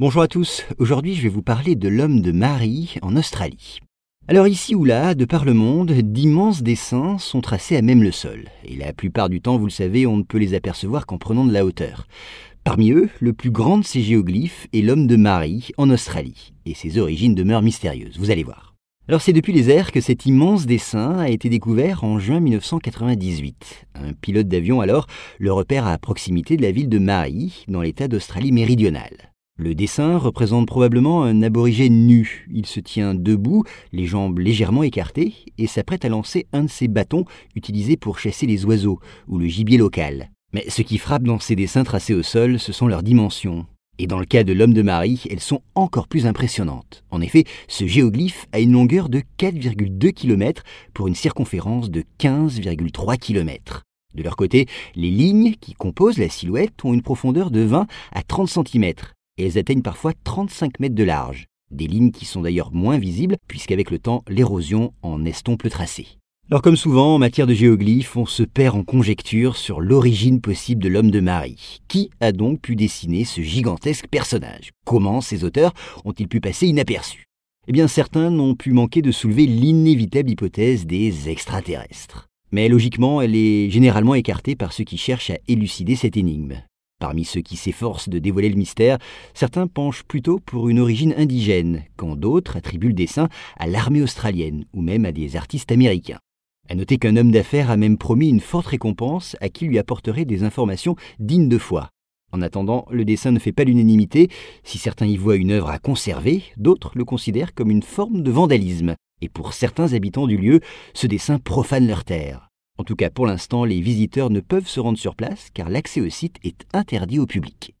Bonjour à tous, aujourd'hui je vais vous parler de l'homme de Marie en Australie. Alors ici ou là, de par le monde, d'immenses dessins sont tracés à même le sol, et la plupart du temps, vous le savez, on ne peut les apercevoir qu'en prenant de la hauteur. Parmi eux, le plus grand de ces géoglyphes est l'homme de Marie en Australie, et ses origines demeurent mystérieuses, vous allez voir. Alors c'est depuis les airs que cet immense dessin a été découvert en juin 1998. Un pilote d'avion alors le repère à proximité de la ville de Marie, dans l'état d'Australie méridionale. Le dessin représente probablement un aborigène nu. Il se tient debout, les jambes légèrement écartées, et s'apprête à lancer un de ses bâtons utilisés pour chasser les oiseaux ou le gibier local. Mais ce qui frappe dans ces dessins tracés au sol, ce sont leurs dimensions. Et dans le cas de l'homme de Marie, elles sont encore plus impressionnantes. En effet, ce géoglyphe a une longueur de 4,2 km pour une circonférence de 15,3 km. De leur côté, les lignes qui composent la silhouette ont une profondeur de 20 à 30 cm, elles atteignent parfois 35 mètres de large. Des lignes qui sont d'ailleurs moins visibles puisqu'avec le temps l'érosion en estompe le tracé. Alors comme souvent en matière de géoglyphes, on se perd en conjectures sur l'origine possible de l'homme de Marie. Qui a donc pu dessiner ce gigantesque personnage? Comment ces auteurs ont-ils pu passer inaperçus? Eh bien certains n'ont pu manquer de soulever l'inévitable hypothèse des extraterrestres. Mais logiquement, elle est généralement écartée par ceux qui cherchent à élucider cette énigme. Parmi ceux qui s'efforcent de dévoiler le mystère, certains penchent plutôt pour une origine indigène, quand d'autres attribuent le dessin à l'armée australienne ou même à des artistes américains. À noter qu'un homme d'affaires a même promis une forte récompense à qui lui apporterait des informations dignes de foi. En attendant, le dessin ne fait pas l'unanimité. Si certains y voient une œuvre à conserver, d'autres le considèrent comme une forme de vandalisme. Et pour certains habitants du lieu, ce dessin profane leur terre. En tout cas, pour l'instant, les visiteurs ne peuvent se rendre sur place car l'accès au site est interdit au public.